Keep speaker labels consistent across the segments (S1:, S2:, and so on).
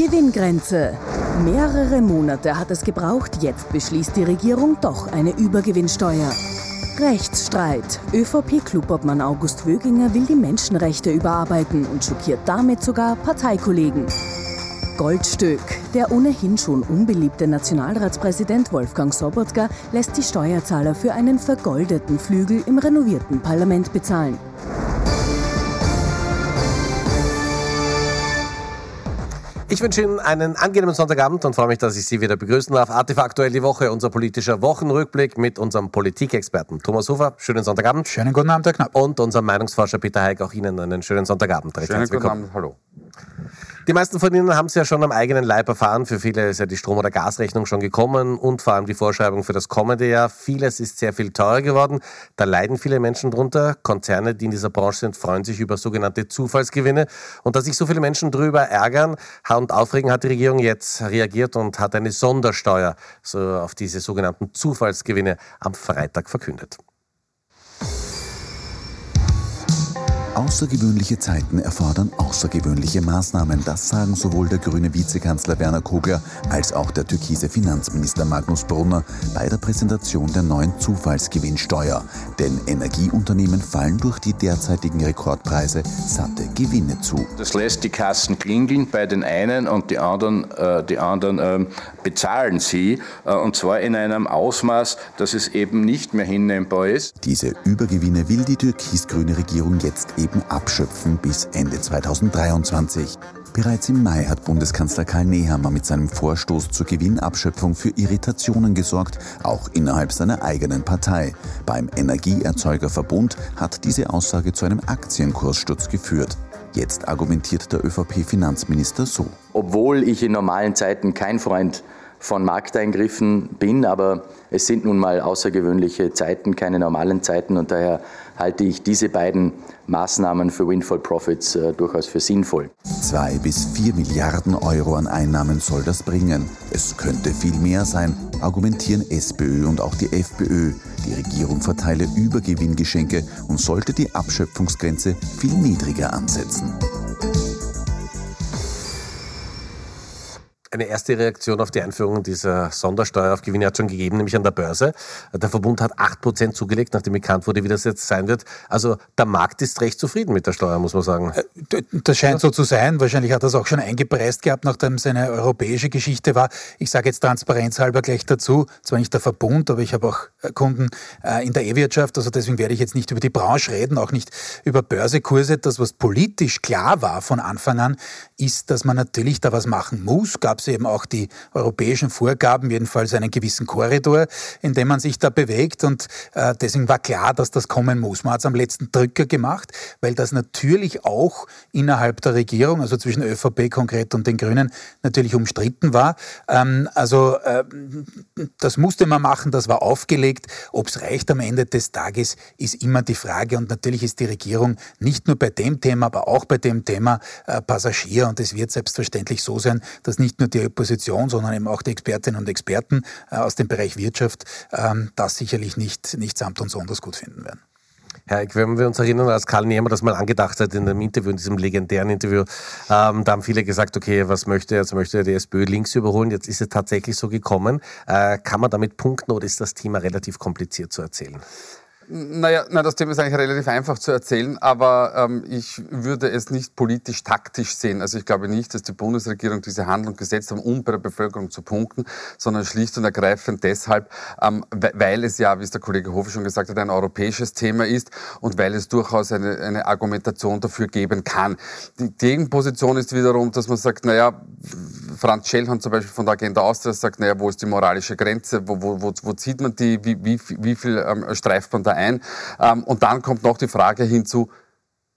S1: Gewinngrenze. Mehrere Monate hat es gebraucht, jetzt beschließt die Regierung doch eine Übergewinnsteuer. Rechtsstreit. ÖVP-Klubobmann August Wöginger will die Menschenrechte überarbeiten und schockiert damit sogar Parteikollegen. Goldstück. Der ohnehin schon unbeliebte Nationalratspräsident Wolfgang Sobotka lässt die Steuerzahler für einen vergoldeten Flügel im renovierten Parlament bezahlen.
S2: Ich wünsche Ihnen einen angenehmen Sonntagabend und freue mich, dass ich Sie wieder begrüßen darf. ATV aktuell die Woche, unser politischer Wochenrückblick mit unserem Politikexperten Thomas Hofer. Schönen Sonntagabend.
S3: Schönen guten Abend, Herr Knapp.
S2: Und unserem Meinungsforscher Peter Heik. Auch Ihnen einen schönen Sonntagabend.
S3: Recht schönen guten Abend. Hallo.
S2: Die meisten von Ihnen haben es ja schon am eigenen Leib erfahren. Für viele ist ja die Strom- oder Gasrechnung schon gekommen und vor allem die Vorschreibung für das kommende Jahr. Vieles ist sehr viel teurer geworden. Da leiden viele Menschen drunter. Konzerne, die in dieser Branche sind, freuen sich über sogenannte Zufallsgewinne. Und dass sich so viele Menschen drüber ärgern und aufregen, hat die Regierung jetzt reagiert und hat eine Sondersteuer so auf diese sogenannten Zufallsgewinne am Freitag verkündet.
S4: Außergewöhnliche Zeiten erfordern außergewöhnliche Maßnahmen. Das sagen sowohl der grüne Vizekanzler Werner Kogler als auch der türkise Finanzminister Magnus Brunner bei der Präsentation der neuen Zufallsgewinnsteuer. Denn Energieunternehmen fallen durch die derzeitigen Rekordpreise satte Gewinne zu.
S5: Das lässt die Kassen klingeln bei den einen und die anderen, äh, die anderen äh, bezahlen sie. Äh, und zwar in einem Ausmaß, dass es eben nicht mehr hinnehmbar ist.
S4: Diese Übergewinne will die türkis-grüne Regierung jetzt eben abschöpfen bis Ende 2023. Bereits im Mai hat Bundeskanzler Karl Nehammer mit seinem Vorstoß zur Gewinnabschöpfung für Irritationen gesorgt, auch innerhalb seiner eigenen Partei. Beim Energieerzeugerverbund hat diese Aussage zu einem Aktienkurssturz geführt. Jetzt argumentiert der ÖVP-Finanzminister so.
S6: Obwohl ich in normalen Zeiten kein Freund von Markteingriffen bin, aber es sind nun mal außergewöhnliche Zeiten, keine normalen Zeiten und daher halte ich diese beiden Maßnahmen für Windfall Profits äh, durchaus für sinnvoll.
S4: Zwei bis vier Milliarden Euro an Einnahmen soll das bringen. Es könnte viel mehr sein, argumentieren SPÖ und auch die FPÖ. Die Regierung verteile Übergewinngeschenke und sollte die Abschöpfungsgrenze viel niedriger ansetzen.
S2: Eine erste Reaktion auf die Einführung dieser Sondersteuer auf Gewinne hat schon gegeben, nämlich an der Börse. Der Verbund hat 8% zugelegt, nachdem bekannt wurde, wie das jetzt sein wird. Also der Markt ist recht zufrieden mit der Steuer, muss man sagen.
S3: Äh, das scheint so zu sein. Wahrscheinlich hat es auch schon eingepreist gehabt, nachdem es eine europäische Geschichte war. Ich sage jetzt transparenzhalber gleich dazu, zwar nicht der Verbund, aber ich habe auch äh, Kunden äh, in der E-Wirtschaft, also deswegen werde ich jetzt nicht über die Branche reden, auch nicht über Börsekurse. Das, was politisch klar war von Anfang an, ist, dass man natürlich da was machen muss. Gab es eben auch die europäischen Vorgaben, jedenfalls einen gewissen Korridor, in dem man sich da bewegt. Und äh, deswegen war klar, dass das kommen muss. Man hat es am letzten Drücker gemacht, weil das natürlich auch innerhalb der Regierung, also zwischen ÖVP konkret und den Grünen, natürlich umstritten war. Ähm, also äh, das musste man machen, das war aufgelegt. Ob es reicht am Ende des Tages, ist immer die Frage. Und natürlich ist die Regierung nicht nur bei dem Thema, aber auch bei dem Thema äh, Passagier. Und es wird selbstverständlich so sein, dass nicht nur die Opposition, sondern eben auch die Expertinnen und Experten äh, aus dem Bereich Wirtschaft ähm, das sicherlich nicht, nicht samt und sonders gut finden werden.
S2: Herr Eck, wenn wir uns erinnern, als Karl Nehmer das mal angedacht hat in einem Interview, in diesem legendären Interview, ähm, da haben viele gesagt, okay, was möchte er? Jetzt möchte er die SPÖ links überholen. Jetzt ist es tatsächlich so gekommen. Äh, kann man damit punkten oder ist das Thema relativ kompliziert zu erzählen?
S7: Naja, na, das Thema ist eigentlich relativ einfach zu erzählen, aber ähm, ich würde es nicht politisch-taktisch sehen. Also ich glaube nicht, dass die Bundesregierung diese Handlung gesetzt hat, um bei der Bevölkerung zu punkten, sondern schlicht und ergreifend deshalb, ähm, weil es ja, wie es der Kollege Hofe schon gesagt hat, ein europäisches Thema ist und weil es durchaus eine, eine Argumentation dafür geben kann. Die Gegenposition ist wiederum, dass man sagt, naja, Franz Schellhorn zum Beispiel von der Agenda Austria sagt, naja, wo ist die moralische Grenze, wo, wo, wo, wo zieht man die, wie, wie, wie viel ähm, streift man da ein? Ähm, und dann kommt noch die Frage hinzu,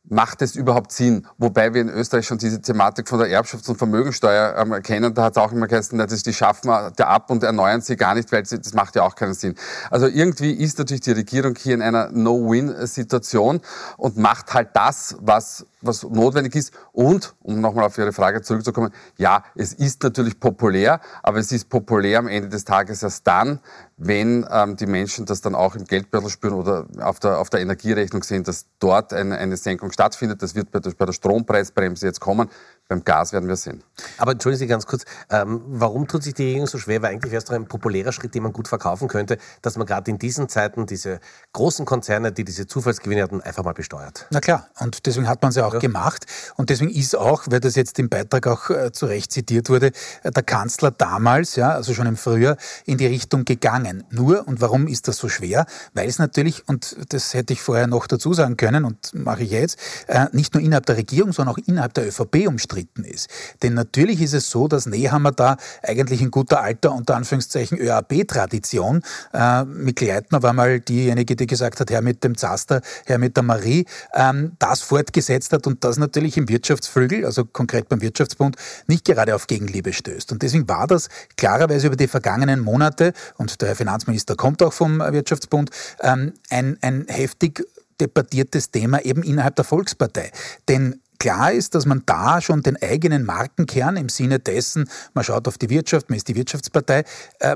S7: macht es überhaupt Sinn? Wobei wir in Österreich schon diese Thematik von der Erbschafts- und Vermögensteuer ähm, kennen. Da hat es auch immer geheißen, dass die schaffen wir ab und erneuern sie gar nicht, weil das macht ja auch keinen Sinn. Also irgendwie ist natürlich die Regierung hier in einer No-Win-Situation und macht halt das, was was notwendig ist. Und, um nochmal auf Ihre Frage zurückzukommen, ja, es ist natürlich populär, aber es ist populär am Ende des Tages erst dann, wenn ähm, die Menschen das dann auch im Geldbeutel spüren oder auf der, auf der Energierechnung sehen, dass dort eine, eine Senkung stattfindet. Das wird bei der, bei der Strompreisbremse jetzt kommen. Beim Gas werden wir sehen.
S2: Aber entschuldigen Sie ganz kurz, ähm, warum tut sich die Regierung so schwer? Weil eigentlich wäre es doch ein populärer Schritt, den man gut verkaufen könnte, dass man gerade in diesen Zeiten diese großen Konzerne, die diese Zufallsgewinne hatten, einfach mal besteuert.
S3: Na klar, und deswegen hat man es ja auch ja. gemacht. Und deswegen ist auch, weil das jetzt im Beitrag auch äh, zu Recht zitiert wurde, äh, der Kanzler damals, ja, also schon im Frühjahr, in die Richtung gegangen. Nur, und warum ist das so schwer? Weil es natürlich, und das hätte ich vorher noch dazu sagen können und mache ich jetzt, äh, nicht nur innerhalb der Regierung, sondern auch innerhalb der ÖVP umstritten umstritten ist. Denn natürlich ist es so, dass Nehammer da eigentlich in guter alter, unter Anführungszeichen, ÖAB-Tradition, äh, mit Gleitner war mal diejenige, die gesagt hat, Herr mit dem Zaster, Herr mit der Marie, ähm, das fortgesetzt hat und das natürlich im Wirtschaftsflügel, also konkret beim Wirtschaftsbund, nicht gerade auf Gegenliebe stößt. Und deswegen war das klarerweise über die vergangenen Monate, und der Herr Finanzminister kommt auch vom Wirtschaftsbund, ähm, ein, ein heftig debattiertes Thema eben innerhalb der Volkspartei. Denn klar ist, dass man da schon den eigenen Markenkern im Sinne dessen, man schaut auf die Wirtschaft, man ist die Wirtschaftspartei, äh,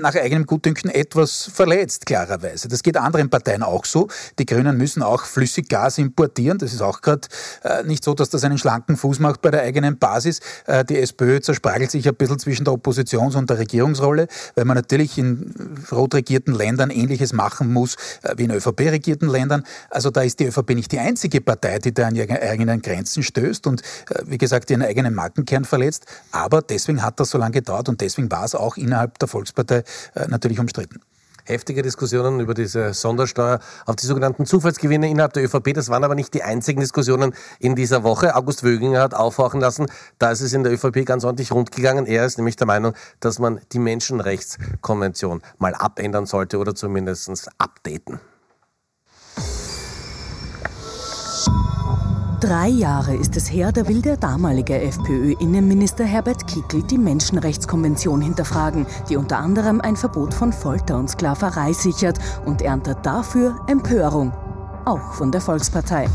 S3: nach eigenem Gutdünken etwas verletzt, klarerweise. Das geht anderen Parteien auch so. Die Grünen müssen auch Flüssiggas importieren. Das ist auch gerade äh, nicht so, dass das einen schlanken Fuß macht bei der eigenen Basis. Äh, die SPÖ zersprachelt sich ein bisschen zwischen der Oppositions- und der Regierungsrolle, weil man natürlich in rot regierten Ländern Ähnliches machen muss äh, wie in ÖVP-regierten Ländern. Also da ist die ÖVP nicht die einzige Partei, die da an ihre eigenen Grenzen stößt und äh, wie gesagt ihren eigenen Markenkern verletzt. Aber deswegen hat das so lange gedauert und deswegen war es auch innerhalb der Volkspartei äh, natürlich umstritten
S2: heftige Diskussionen über diese Sondersteuer auf die sogenannten Zufallsgewinne innerhalb der ÖVP. Das waren aber nicht die einzigen Diskussionen in dieser Woche. August Wöginger hat aufhorchen lassen, da ist es in der ÖVP ganz ordentlich rundgegangen. Er ist nämlich der Meinung, dass man die Menschenrechtskonvention mal abändern sollte oder zumindest updaten.
S1: Drei Jahre ist es her, da will der damalige FPÖ-Innenminister Herbert Kickl die Menschenrechtskonvention hinterfragen, die unter anderem ein Verbot von Folter und Sklaverei sichert und erntet dafür Empörung, auch von der Volkspartei.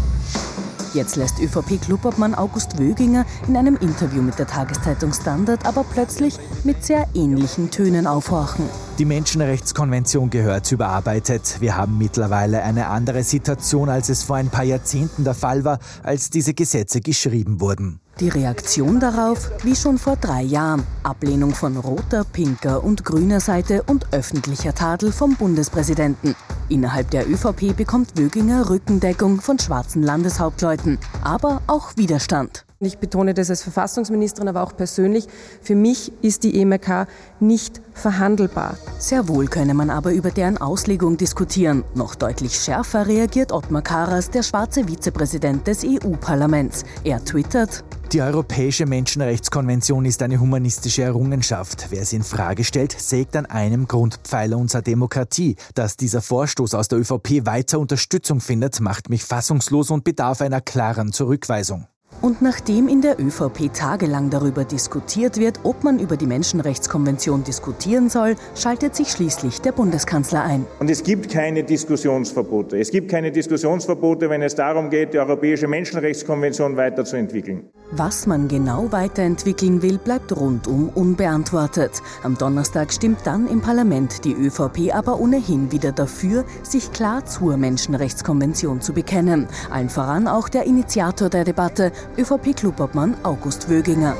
S1: Jetzt lässt ÖVP-Clubobmann August Wöginger in einem Interview mit der Tageszeitung Standard aber plötzlich mit sehr ähnlichen Tönen aufhorchen.
S8: Die Menschenrechtskonvention gehört überarbeitet. Wir haben mittlerweile eine andere Situation, als es vor ein paar Jahrzehnten der Fall war, als diese Gesetze geschrieben wurden.
S1: Die Reaktion darauf, wie schon vor drei Jahren, Ablehnung von roter, pinker und grüner Seite und öffentlicher Tadel vom Bundespräsidenten. Innerhalb der ÖVP bekommt Wöginger Rückendeckung von schwarzen Landeshauptleuten, aber auch Widerstand.
S9: Ich betone das als Verfassungsministerin, aber auch persönlich. Für mich ist die EMRK nicht verhandelbar.
S1: Sehr wohl könne man aber über deren Auslegung diskutieren. Noch deutlich schärfer reagiert Ottmar Karas, der schwarze Vizepräsident des EU-Parlaments. Er twittert,
S8: die Europäische Menschenrechtskonvention ist eine humanistische Errungenschaft. Wer sie in Frage stellt, sägt an einem Grundpfeiler unserer Demokratie. Dass dieser Vorstoß aus der ÖVP weiter Unterstützung findet, macht mich fassungslos und bedarf einer klaren Zurückweisung.
S1: Und nachdem in der ÖVP tagelang darüber diskutiert wird, ob man über die Menschenrechtskonvention diskutieren soll, schaltet sich schließlich der Bundeskanzler ein.
S10: Und es gibt keine Diskussionsverbote. Es gibt keine Diskussionsverbote, wenn es darum geht, die Europäische Menschenrechtskonvention weiterzuentwickeln.
S1: Was man genau weiterentwickeln will, bleibt rundum unbeantwortet. Am Donnerstag stimmt dann im Parlament die ÖVP aber ohnehin wieder dafür, sich klar zur Menschenrechtskonvention zu bekennen. Allen voran auch der Initiator der Debatte, ÖVP-Clubobmann August Wöginger.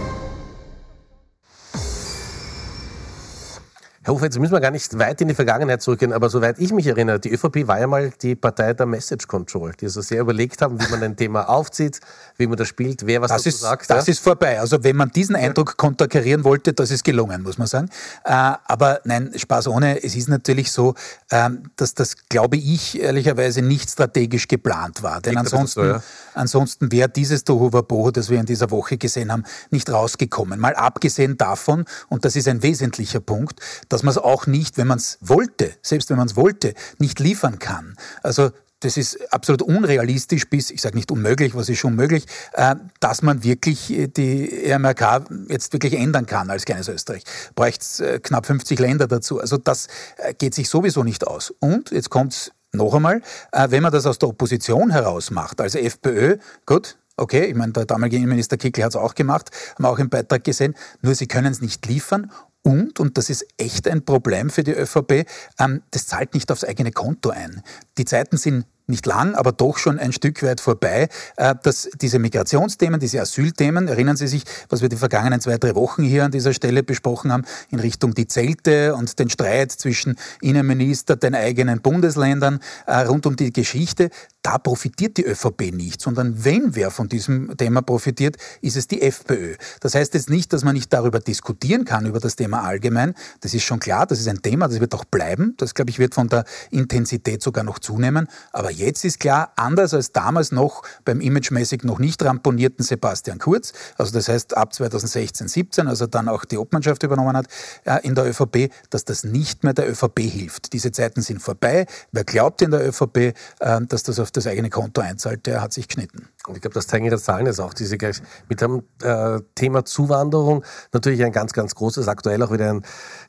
S2: Herr Hofer, jetzt müssen wir gar nicht weit in die Vergangenheit zurückgehen, aber soweit ich mich erinnere, die ÖVP war ja mal die Partei der Message Control, die also sehr überlegt haben, wie man ein Thema aufzieht, wie man das spielt, wer was
S3: das
S2: dazu
S3: ist,
S2: sagt.
S3: Das ja? ist vorbei. Also wenn man diesen Eindruck konterkarieren wollte, das ist gelungen, muss man sagen. Äh, aber nein, Spaß ohne. Es ist natürlich so, ähm, dass das, glaube ich, ehrlicherweise nicht strategisch geplant war. Denn ansonsten, so, ja? ansonsten wäre dieses Tohuwabohu, das wir in dieser Woche gesehen haben, nicht rausgekommen. Mal abgesehen davon, und das ist ein wesentlicher Punkt, dass dass man es auch nicht, wenn man es wollte, selbst wenn man es wollte, nicht liefern kann. Also das ist absolut unrealistisch bis, ich sage nicht unmöglich, was ist schon möglich, äh, dass man wirklich äh, die EMRK jetzt wirklich ändern kann als kleines Österreich. Bräuchte es äh, knapp 50 Länder dazu. Also das geht sich sowieso nicht aus. Und jetzt kommt es noch einmal, wenn man das aus der Opposition heraus macht, also FPÖ, gut, Okay, ich meine, der damalige Innenminister Kickl hat es auch gemacht, haben wir auch im Beitrag gesehen, nur sie können es nicht liefern und, und das ist echt ein Problem für die ÖVP, ähm, das zahlt nicht aufs eigene Konto ein. Die Zeiten sind nicht lang, aber doch schon ein Stück weit vorbei, äh, dass diese Migrationsthemen, diese Asylthemen, erinnern Sie sich, was wir die vergangenen zwei, drei Wochen hier an dieser Stelle besprochen haben, in Richtung die Zelte und den Streit zwischen Innenminister, den eigenen Bundesländern äh, rund um die Geschichte, da profitiert die ÖVP nicht, sondern wenn wer von diesem Thema profitiert, ist es die FPÖ. Das heißt jetzt nicht, dass man nicht darüber diskutieren kann, über das Thema allgemein. Das ist schon klar, das ist ein Thema, das wird auch bleiben. Das, glaube ich, wird von der Intensität sogar noch zunehmen. Aber jetzt ist klar, anders als damals noch beim imagemäßig noch nicht ramponierten Sebastian Kurz, also das heißt ab 2016, 17, als er dann auch die Obmannschaft übernommen hat äh, in der ÖVP, dass das nicht mehr der ÖVP hilft. Diese Zeiten sind vorbei. Wer glaubt in der ÖVP, äh, dass das auf das eigene Konto einzahlt, der hat sich geschnitten.
S2: Und ich glaube, das zeigen ihre Zahlen ist auch diese mit dem äh, Thema Zuwanderung natürlich ein ganz, ganz großes, aktuell auch wieder ein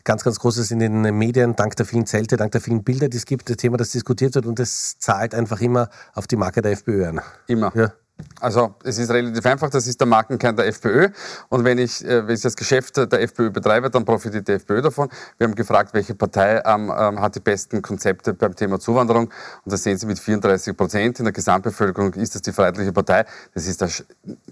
S2: ganz, ganz großes in den Medien, dank der vielen Zelte, dank der vielen Bilder, die es gibt, das Thema, das diskutiert wird und das zahlt einfach immer auf die Marke der FPÖ ein.
S7: Immer. Ja. Also es ist relativ einfach, das ist der Markenkern der FPÖ. Und wenn ich, äh, wenn ich das Geschäft der FPÖ betreibe, dann profitiert die FPÖ davon. Wir haben gefragt, welche Partei ähm, ähm, hat die besten Konzepte beim Thema Zuwanderung. Und das sehen Sie mit 34 Prozent in der Gesamtbevölkerung ist das die Freiheitliche Partei. Das ist es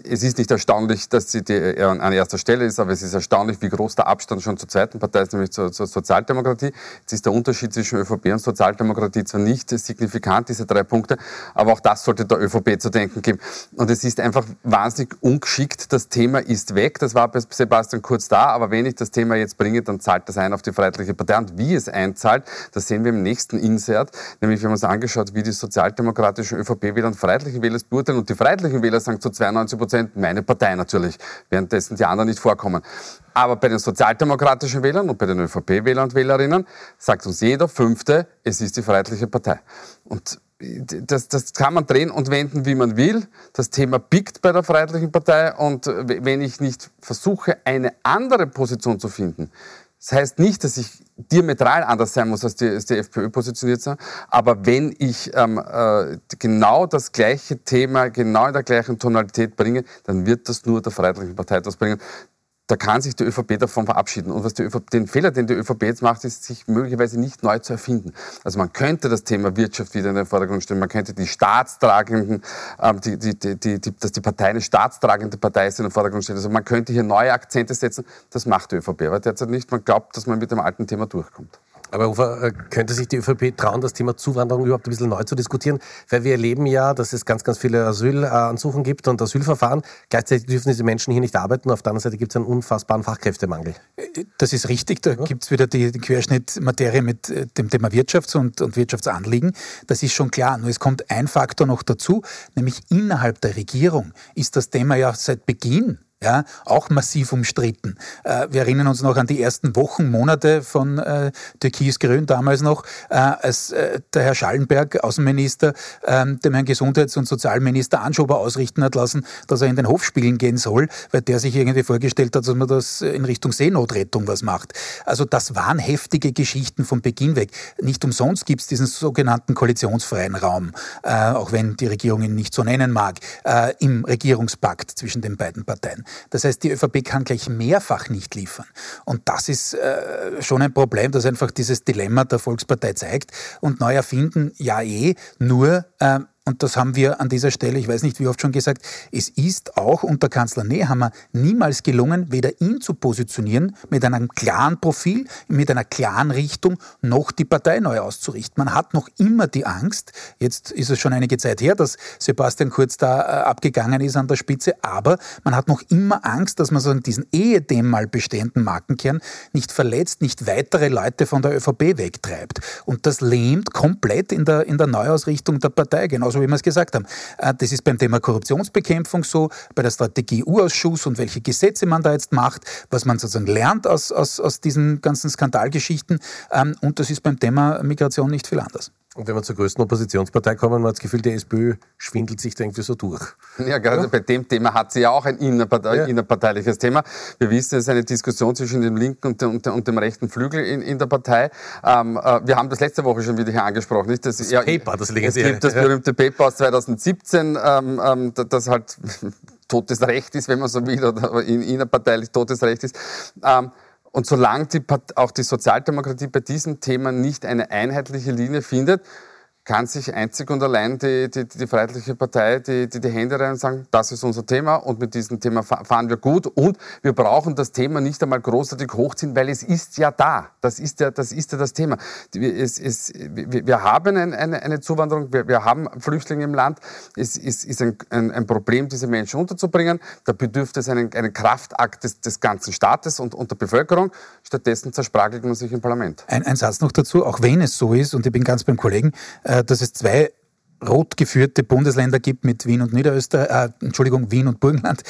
S7: ist nicht erstaunlich, dass sie die, äh, an erster Stelle ist, aber es ist erstaunlich, wie groß der Abstand schon zur zweiten Partei ist, nämlich zur, zur Sozialdemokratie. Jetzt ist der Unterschied zwischen ÖVP und Sozialdemokratie zwar nicht signifikant, diese drei Punkte, aber auch das sollte der ÖVP zu denken geben. Und es ist einfach wahnsinnig ungeschickt. Das Thema ist weg. Das war bei Sebastian Kurz da. Aber wenn ich das Thema jetzt bringe, dann zahlt das ein auf die Freiheitliche Partei. Und wie es einzahlt, das sehen wir im nächsten Insert. Nämlich, wir haben uns angeschaut, wie die sozialdemokratischen ÖVP-Wähler und Freiheitliche Wähler es beurteilen. Und die Freiheitlichen Wähler sagen zu 92 Prozent, meine Partei natürlich. Währenddessen die anderen nicht vorkommen. Aber bei den sozialdemokratischen Wählern und bei den ÖVP-Wählern und Wählerinnen sagt uns jeder Fünfte, es ist die Freiheitliche Partei. Und das, das kann man drehen und wenden, wie man will. Das Thema biegt bei der Freiheitlichen Partei und wenn ich nicht versuche, eine andere Position zu finden, das heißt nicht, dass ich diametral anders sein muss, als die, als die FPÖ positioniert sind, aber wenn ich ähm, äh, genau das gleiche Thema, genau in der gleichen Tonalität bringe, dann wird das nur der Freiheitlichen Partei etwas bringen da kann sich die ÖVP davon verabschieden. Und was die ÖVP, den Fehler, den die ÖVP jetzt macht, ist, sich möglicherweise nicht neu zu erfinden. Also man könnte das Thema Wirtschaft wieder in den Vordergrund stellen, man könnte die staatstragenden, ähm, die, die, die, die, dass die Partei eine staatstragende Partei ist in den Vordergrund stellen. Also man könnte hier neue Akzente setzen. Das macht die ÖVP aber derzeit nicht. Man glaubt, dass man mit dem alten Thema durchkommt.
S2: Aber Ufer, äh, könnte sich die ÖVP trauen, das Thema Zuwanderung überhaupt ein bisschen neu zu diskutieren? Weil wir erleben ja, dass es ganz, ganz viele Asylansuchen gibt und Asylverfahren. Gleichzeitig dürfen diese Menschen hier nicht arbeiten. Auf der anderen Seite gibt es einen unfassbaren Fachkräftemangel.
S3: Das ist richtig. Da ja. gibt es wieder die, die Querschnittmaterie mit äh, dem Thema Wirtschafts- und, und Wirtschaftsanliegen. Das ist schon klar. Nur es kommt ein Faktor noch dazu, nämlich innerhalb der Regierung ist das Thema ja seit Beginn ja, auch massiv umstritten. Äh, wir erinnern uns noch an die ersten Wochen, Monate von äh, Türkis-Grün damals noch, äh, als äh, der Herr Schallenberg, Außenminister, ähm, dem Herrn Gesundheits- und Sozialminister Anschober ausrichten hat lassen, dass er in den Hof spielen gehen soll, weil der sich irgendwie vorgestellt hat, dass man das in Richtung Seenotrettung was macht. Also das waren heftige Geschichten von Beginn weg. Nicht umsonst gibt es diesen sogenannten koalitionsfreien Raum, äh, auch wenn die Regierung ihn nicht so nennen mag, äh, im Regierungspakt zwischen den beiden Parteien. Das heißt, die ÖVP kann gleich mehrfach nicht liefern. Und das ist äh, schon ein Problem, das einfach dieses Dilemma der Volkspartei zeigt. Und neu erfinden, ja eh, nur äh, und das haben wir an dieser Stelle, ich weiß nicht wie oft schon gesagt, es ist auch unter Kanzler Nehammer niemals gelungen, weder ihn zu positionieren mit einem klaren Profil, mit einer klaren Richtung, noch die Partei neu auszurichten. Man hat noch immer die Angst, jetzt ist es schon einige Zeit her, dass Sebastian Kurz da äh, abgegangen ist an der Spitze, aber man hat noch immer Angst, dass man so diesen ehedem mal bestehenden Markenkern nicht verletzt, nicht weitere Leute von der ÖVP wegtreibt. Und das lähmt komplett in der, in der Neuausrichtung der Partei, genauso so wie wir es gesagt haben. Äh, das ist beim Thema Korruptionsbekämpfung so, bei der Strategie U-Ausschuss und welche Gesetze man da jetzt macht, was man sozusagen lernt aus, aus, aus diesen ganzen Skandalgeschichten. Ähm, und das ist beim Thema Migration nicht viel anders.
S2: Und wenn wir zur größten Oppositionspartei kommen, man hat das Gefühl, die SPÖ schwindelt sich da irgendwie so durch.
S7: Ja, gerade ja. bei dem Thema hat sie ja auch ein innerpartei ja. innerparteiliches Thema. Wir wissen, es ist eine Diskussion zwischen dem linken und dem, und dem rechten Flügel in, in der Partei. Ähm, äh, wir haben das letzte Woche schon wieder hier angesprochen. Nicht?
S2: Das, das ja, Paper, das
S7: Es gibt das berühmte Paper aus 2017, ähm, ähm, das halt totes Recht ist, wenn man so will, oder innerparteilich totes Recht ist. Ähm, und solange die, auch die Sozialdemokratie bei diesem Thema nicht eine einheitliche Linie findet, kann sich einzig und allein die, die, die Freiheitliche Partei die, die, die Hände rein und sagen, das ist unser Thema und mit diesem Thema fahren wir gut und wir brauchen das Thema nicht einmal großartig hochziehen, weil es ist ja da. Das ist ja das, ist ja das Thema. Es, es, wir haben eine, eine, eine Zuwanderung, wir, wir, haben Flüchtlinge im Land. Es ist, ist ein, ein, ein, Problem, diese Menschen unterzubringen. Da bedürfte es einen, einen Kraftakt des, des ganzen Staates und, und der Bevölkerung. Stattdessen zersprachelt man sich im Parlament.
S3: Ein, ein Satz noch dazu, auch wenn es so ist, und ich bin ganz beim Kollegen, äh, dass es zwei rot geführte Bundesländer gibt mit Wien und Niederösterreich, äh, Entschuldigung, Wien und Burgenland,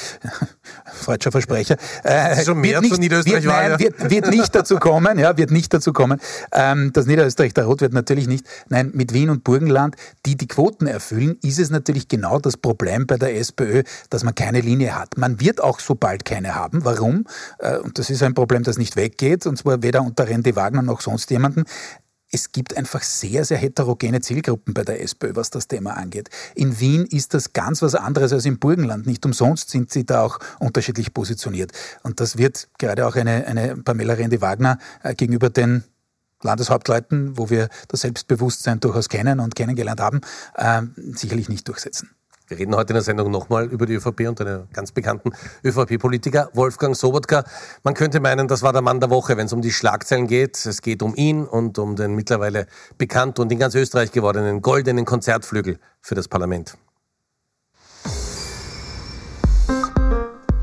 S3: falscher Versprecher.
S2: Äh, schon mehr nicht, zu Niederösterreich
S3: wird, nein,
S2: ja.
S3: wird, wird, nicht dazu kommen, ja, wird nicht dazu kommen. Ähm, dass Niederösterreich da rot wird natürlich nicht. Nein, mit Wien und Burgenland, die die Quoten erfüllen, ist es natürlich genau das Problem bei der SPÖ, dass man keine Linie hat. Man wird auch so bald keine haben. Warum? Äh, und das ist ein Problem, das nicht weggeht, und zwar weder unter Randy Wagner noch sonst jemanden es gibt einfach sehr, sehr heterogene Zielgruppen bei der SPÖ, was das Thema angeht. In Wien ist das ganz was anderes als im Burgenland. Nicht umsonst sind sie da auch unterschiedlich positioniert. Und das wird gerade auch eine, eine Pamela Rendi-Wagner äh, gegenüber den Landeshauptleuten, wo wir das Selbstbewusstsein durchaus kennen und kennengelernt haben, äh, sicherlich nicht durchsetzen.
S2: Wir reden heute in der Sendung nochmal über die ÖVP und einen ganz bekannten ÖVP-Politiker, Wolfgang Sobotka. Man könnte meinen, das war der Mann der Woche, wenn es um die Schlagzeilen geht. Es geht um ihn und um den mittlerweile bekannt und in ganz Österreich gewordenen goldenen Konzertflügel für das Parlament.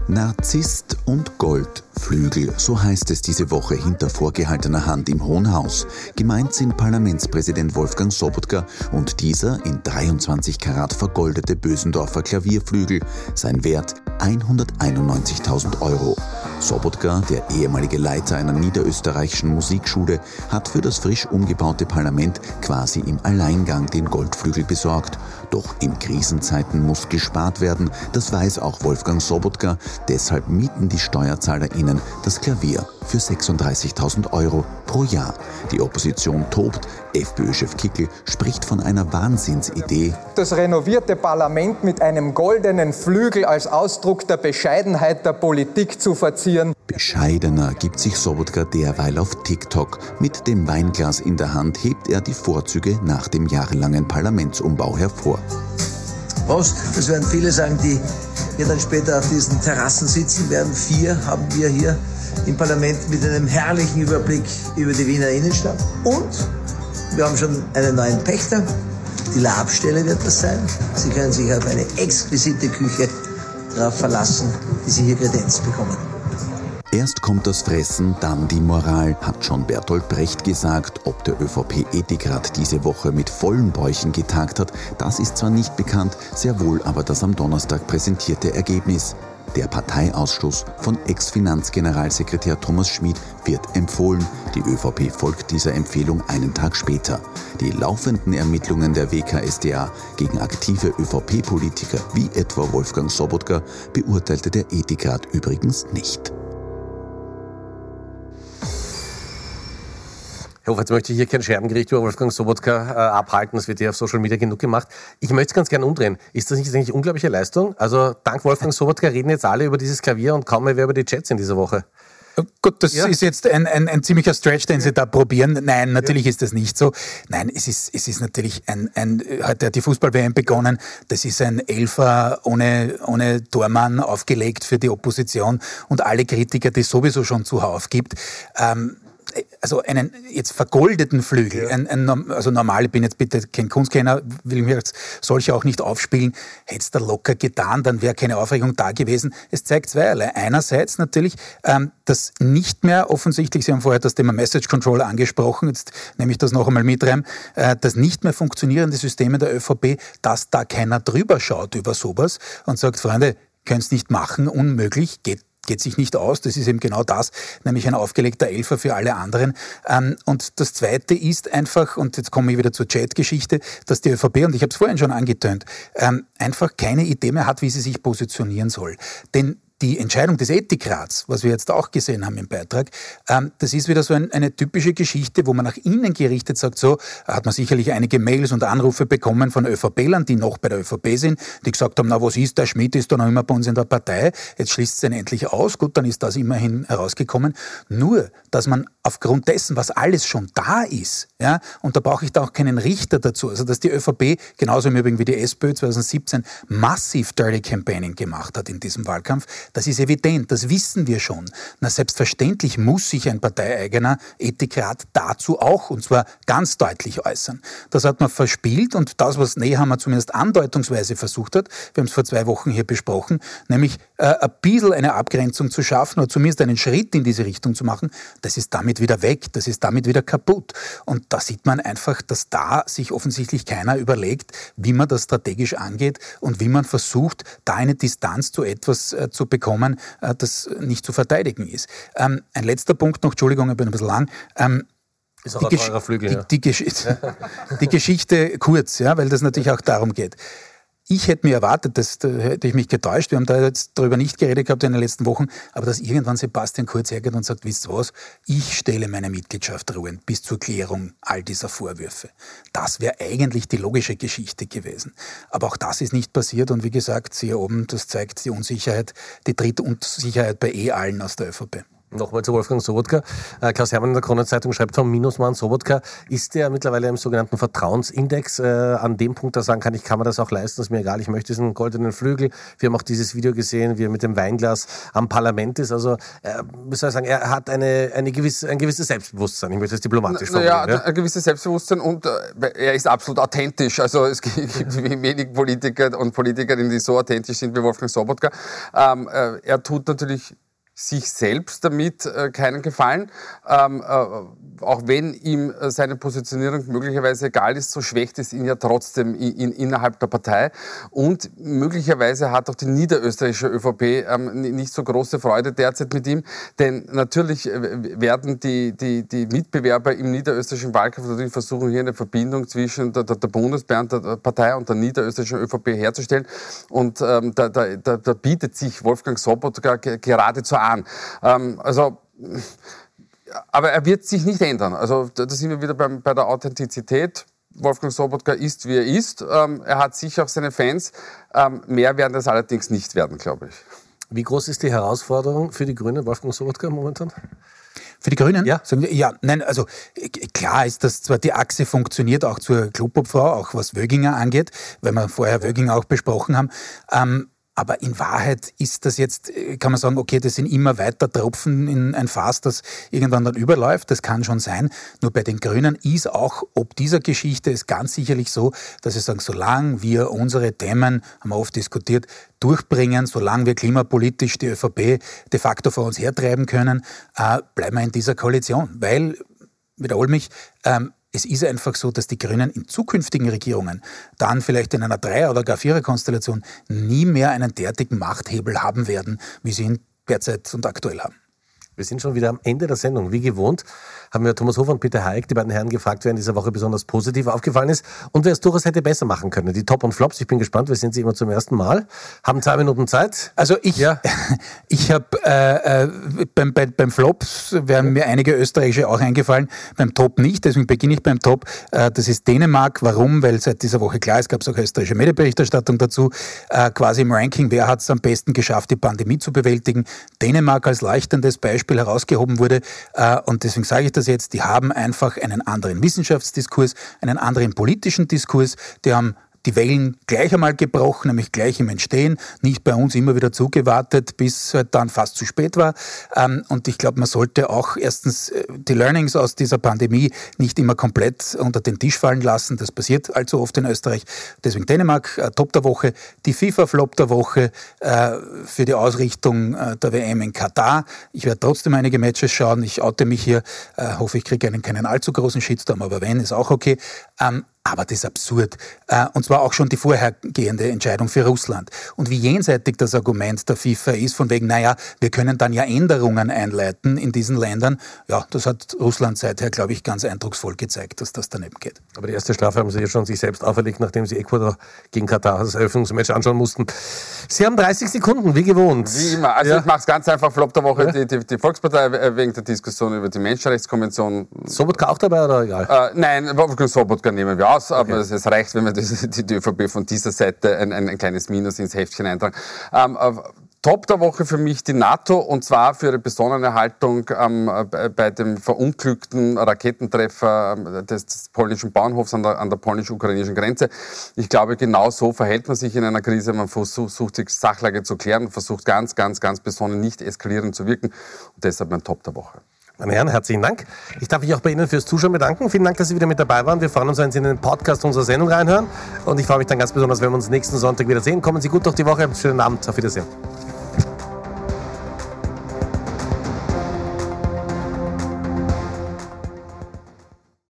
S4: Narzisst und Goldflügel, so heißt es diese Woche hinter vorgehaltener Hand im Hohen Haus. Gemeint sind Parlamentspräsident Wolfgang Sobotka und dieser in 23 Karat vergoldete Bösendorfer Klavierflügel. Sein Wert 191.000 Euro. Sobotka, der ehemalige Leiter einer niederösterreichischen Musikschule, hat für das frisch umgebaute Parlament quasi im Alleingang den Goldflügel besorgt. Doch in Krisenzeiten muss gespart werden, das weiß auch Wolfgang Sobotka. Deshalb mieten die SteuerzahlerInnen das Klavier für 36.000 Euro pro Jahr. Die Opposition tobt. FPÖ-Chef Kickel spricht von einer Wahnsinnsidee.
S11: Das renovierte Parlament mit einem goldenen Flügel als Ausdruck der Bescheidenheit der Politik zu verzieren.
S4: Bescheidener gibt sich Sobotka derweil auf TikTok. Mit dem Weinglas in der Hand hebt er die Vorzüge nach dem jahrelangen Parlamentsumbau hervor.
S12: Prost, das werden viele sagen, die hier dann später auf diesen Terrassen sitzen werden. Vier haben wir hier im Parlament mit einem herrlichen Überblick über die Wiener Innenstadt. Und wir haben schon einen neuen Pächter. Die Labstelle wird das sein. Sie können sich auf eine exquisite Küche darauf verlassen, die Sie hier Kredenz bekommen.
S4: Erst kommt das Fressen, dann die Moral, hat schon Bertolt Brecht gesagt. Ob der ÖVP-Ethikrat diese Woche mit vollen Bäuchen getagt hat, das ist zwar nicht bekannt, sehr wohl aber das am Donnerstag präsentierte Ergebnis. Der Parteiausschuss von Ex-Finanzgeneralsekretär Thomas Schmid wird empfohlen. Die ÖVP folgt dieser Empfehlung einen Tag später. Die laufenden Ermittlungen der WKSDA gegen aktive ÖVP-Politiker wie etwa Wolfgang Sobotka beurteilte der Ethikrat übrigens nicht.
S2: Herr jetzt möchte ich hier kein Scherbengericht über Wolfgang Sobotka äh, abhalten, das wird ja auf Social Media genug gemacht. Ich möchte es ganz gerne umdrehen. Ist das nicht eigentlich unglaubliche Leistung? Also dank Wolfgang Sobotka reden jetzt alle über dieses Klavier und kaum mehr wer über die Chats in dieser Woche.
S3: Gut, das ja. ist jetzt ein, ein, ein, ziemlicher Stretch, den Sie da probieren. Nein, natürlich ja. ist das nicht so. Nein, es ist, es ist natürlich ein, ein heute hat die Fußball-WM begonnen. Das ist ein Elfer ohne, ohne Tormann aufgelegt für die Opposition und alle Kritiker, die es sowieso schon zuhauf gibt. Ähm, also einen jetzt vergoldeten Flügel, ja. ein, ein, also normal, ich bin jetzt bitte kein Kunstkenner, will mir als solche auch nicht aufspielen, hätte es da locker getan, dann wäre keine Aufregung da gewesen. Es zeigt zweierlei. Einerseits natürlich, ähm, dass nicht mehr offensichtlich, Sie haben vorher das Thema Message Control angesprochen, jetzt nehme ich das noch einmal mit rein, äh, dass nicht mehr funktionierende Systeme der ÖVP, dass da keiner drüber schaut über sowas und sagt, Freunde, könnt es nicht machen, unmöglich, geht geht sich nicht aus. Das ist eben genau das, nämlich ein aufgelegter Elfer für alle anderen. Ähm, und das Zweite ist einfach, und jetzt komme ich wieder zur Chat-Geschichte, dass die ÖVP, und ich habe es vorhin schon angetönt, ähm, einfach keine Idee mehr hat, wie sie sich positionieren soll. Denn die Entscheidung des Ethikrats, was wir jetzt auch gesehen haben im Beitrag, ähm, das ist wieder so ein, eine typische Geschichte, wo man nach innen gerichtet sagt, so hat man sicherlich einige Mails und Anrufe bekommen von ÖVPlern, die noch bei der ÖVP sind, die gesagt haben, na was ist, der Schmidt ist doch noch immer bei uns in der Partei, jetzt schließt es ihn endlich aus, gut, dann ist das immerhin herausgekommen. Nur, dass man aufgrund dessen, was alles schon da ist, ja, und da brauche ich da auch keinen Richter dazu, also dass die ÖVP, genauso im Übrigen wie die SPÖ 2017, massiv Dirty Campaigning gemacht hat in diesem Wahlkampf, das ist evident, das wissen wir schon. Na, selbstverständlich muss sich ein parteieigener Ethikrat dazu auch, und zwar ganz deutlich äußern. Das hat man verspielt und das, was Nehammer zumindest andeutungsweise versucht hat, wir haben es vor zwei Wochen hier besprochen, nämlich äh, ein bisschen eine Abgrenzung zu schaffen oder zumindest einen Schritt in diese Richtung zu machen, das ist damit wieder weg, das ist damit wieder kaputt. Und da sieht man einfach, dass da sich offensichtlich keiner überlegt, wie man das strategisch angeht und wie man versucht, da eine Distanz zu etwas äh, zu bekommen, äh, das nicht zu verteidigen ist. Ähm, ein letzter Punkt noch, Entschuldigung, ich bin ein bisschen lang. Ähm,
S2: ist auch die, Gesch Flügel,
S3: die, ja. die, Gesch die Geschichte kurz, ja, weil das natürlich auch darum geht. Ich hätte mir erwartet, das, da hätte ich mich getäuscht, wir haben da jetzt darüber nicht geredet gehabt in den letzten Wochen, aber dass irgendwann Sebastian Kurz hergeht und sagt, wisst ihr was, ich stelle meine Mitgliedschaft ruhend bis zur Klärung all dieser Vorwürfe. Das wäre eigentlich die logische Geschichte gewesen. Aber auch das ist nicht passiert und wie gesagt, hier oben, das zeigt die Unsicherheit, die dritte Unsicherheit bei eh allen aus der ÖVP.
S2: Nochmal zu Wolfgang Sobotka. Äh, Klaus Hermann in der Kronenzeitung schreibt vom Minusmann Sobotka. Ist der mittlerweile im sogenannten Vertrauensindex äh, an dem Punkt, da sagen kann, ich kann mir das auch leisten, ist mir egal, ich möchte diesen goldenen Flügel. Wir haben auch dieses Video gesehen, wie er mit dem Weinglas am Parlament ist. Also, äh, wie soll ich sagen, er hat eine, eine gewisse, ein gewisses Selbstbewusstsein. Ich möchte das diplomatisch
S7: formulieren. Ja, ein gewisses Selbstbewusstsein und äh, er ist absolut authentisch. Also es gibt wenig Politiker und Politikerinnen, die so authentisch sind wie Wolfgang Sobotka. Ähm, äh, er tut natürlich sich selbst damit äh, keinen Gefallen. Ähm, äh, auch wenn ihm äh, seine Positionierung möglicherweise egal ist, so schwächt es ihn ja trotzdem in, in, innerhalb der Partei. Und möglicherweise hat auch die niederösterreichische ÖVP ähm, nicht so große Freude derzeit mit ihm. Denn natürlich äh, werden die, die, die Mitbewerber im niederösterreichischen Wahlkampf natürlich versuchen, hier eine Verbindung zwischen der, der, der Bundespartei und der niederösterreichischen ÖVP herzustellen. Und ähm, da, da, da, bietet sich Wolfgang Sobotka geradezu an. Ähm, also, aber er wird sich nicht ändern. Also da sind wir wieder beim, bei der Authentizität. Wolfgang Sobotka ist, wie er ist. Ähm, er hat sicher auch seine Fans. Ähm, mehr werden das allerdings nicht werden, glaube ich.
S2: Wie groß ist die Herausforderung für die Grünen, Wolfgang Sobotka momentan?
S3: Für die Grünen? Ja. Sagen ja, nein, also klar ist, dass zwar die Achse funktioniert, auch zur Klubobfrau, auch was Wöginger angeht, weil wir vorher Wöginger auch besprochen haben. Ähm, aber in Wahrheit ist das jetzt, kann man sagen, okay, das sind immer weiter Tropfen in ein Fass, das irgendwann dann überläuft. Das kann schon sein. Nur bei den Grünen ist auch, ob dieser Geschichte ist ganz sicherlich so, dass sie sagen, solange wir unsere Themen, haben wir oft diskutiert, durchbringen, solange wir klimapolitisch die ÖVP de facto vor uns hertreiben können, äh, bleiben wir in dieser Koalition. Weil, wiederhole mich, ähm, es ist einfach so, dass die Grünen in zukünftigen Regierungen dann vielleicht in einer Dreier- oder gar Vierer-Konstellation nie mehr einen derartigen Machthebel haben werden, wie sie ihn derzeit und aktuell haben.
S2: Wir sind schon wieder am Ende der Sendung. Wie gewohnt haben wir Thomas Hofer und Peter Hayek, die beiden Herren, gefragt, wer in dieser Woche besonders positiv aufgefallen ist und wer es durchaus hätte besser machen können. Die Top und Flops, ich bin gespannt, wir sind sie immer zum ersten Mal. Haben zwei Minuten Zeit.
S3: Also ich, ja. ich habe äh, äh, beim, bei, beim Flops wären mir einige österreichische auch eingefallen, beim Top nicht, deswegen beginne ich beim Top. Äh, das ist Dänemark. Warum? Weil seit dieser Woche klar ist, gab es auch österreichische Medienberichterstattung dazu, äh, quasi im Ranking, wer hat es am besten geschafft, die Pandemie zu bewältigen. Dänemark als leuchtendes Beispiel herausgehoben wurde äh, und deswegen sage ich das jetzt, die haben einfach einen anderen Wissenschaftsdiskurs, einen anderen politischen Diskurs, die haben die Wellen gleich einmal gebrochen, nämlich gleich im Entstehen, nicht bei uns immer wieder zugewartet, bis halt dann fast zu spät war. Ähm, und ich glaube, man sollte auch erstens äh, die Learnings aus dieser Pandemie nicht immer komplett unter den Tisch fallen lassen. Das passiert allzu oft in Österreich. Deswegen Dänemark, äh, Top der Woche, die FIFA-Flop der Woche äh, für die Ausrichtung der WM in Katar. Ich werde trotzdem einige Matches schauen. Ich oute mich hier, hoffe, ich kriege einen keinen allzu großen Shitstorm, aber wenn, ist auch okay. Aber das ist absurd. Äh, und zwar auch schon die vorhergehende Entscheidung für Russland. Und wie jenseitig das Argument der FIFA ist, von wegen, naja, wir können dann ja Änderungen einleiten in diesen Ländern, ja, das hat Russland seither, glaube ich, ganz eindrucksvoll gezeigt, dass das daneben geht.
S2: Aber die erste Strafe haben Sie ja schon sich selbst auferlegt, nachdem Sie Ecuador gegen Katar das Eröffnungsmatch anschauen mussten. Sie haben 30 Sekunden, wie gewohnt.
S7: Wie immer. Also ja. ich mache es ganz einfach. Flop der Woche ja. die, die, die, Volkspartei wegen der Diskussion über die Menschenrechtskonvention.
S2: Sobotka auch dabei oder egal?
S7: Äh, nein, Sobotka nehmen wir aus, aber okay. es reicht, wenn wir die, die, ÖVP von dieser Seite ein, ein, ein kleines Minus ins Heftchen eintragen. Ähm, äh, Top der Woche für mich die NATO und zwar für ihre besonnene Haltung ähm, bei dem verunglückten Raketentreffer ähm, des, des, polnischen Bauernhofs an der, an der polnisch-ukrainischen Grenze. Ich glaube, genau so verhält man sich in einer Krise. Man versucht, die Sachlage zu klären, versucht ganz, ganz, ganz besonnen nicht eskalierend zu wirken. Und deshalb mein Top der Woche.
S2: Meine Herren, herzlichen Dank. Ich darf mich auch bei Ihnen fürs Zuschauen bedanken. Vielen Dank, dass Sie wieder mit dabei waren. Wir freuen uns, wenn Sie in den Podcast unserer Sendung reinhören. Und ich freue mich dann ganz besonders, wenn wir uns nächsten Sonntag wieder sehen. Kommen Sie gut durch die Woche. Schönen Abend. Auf Wiedersehen.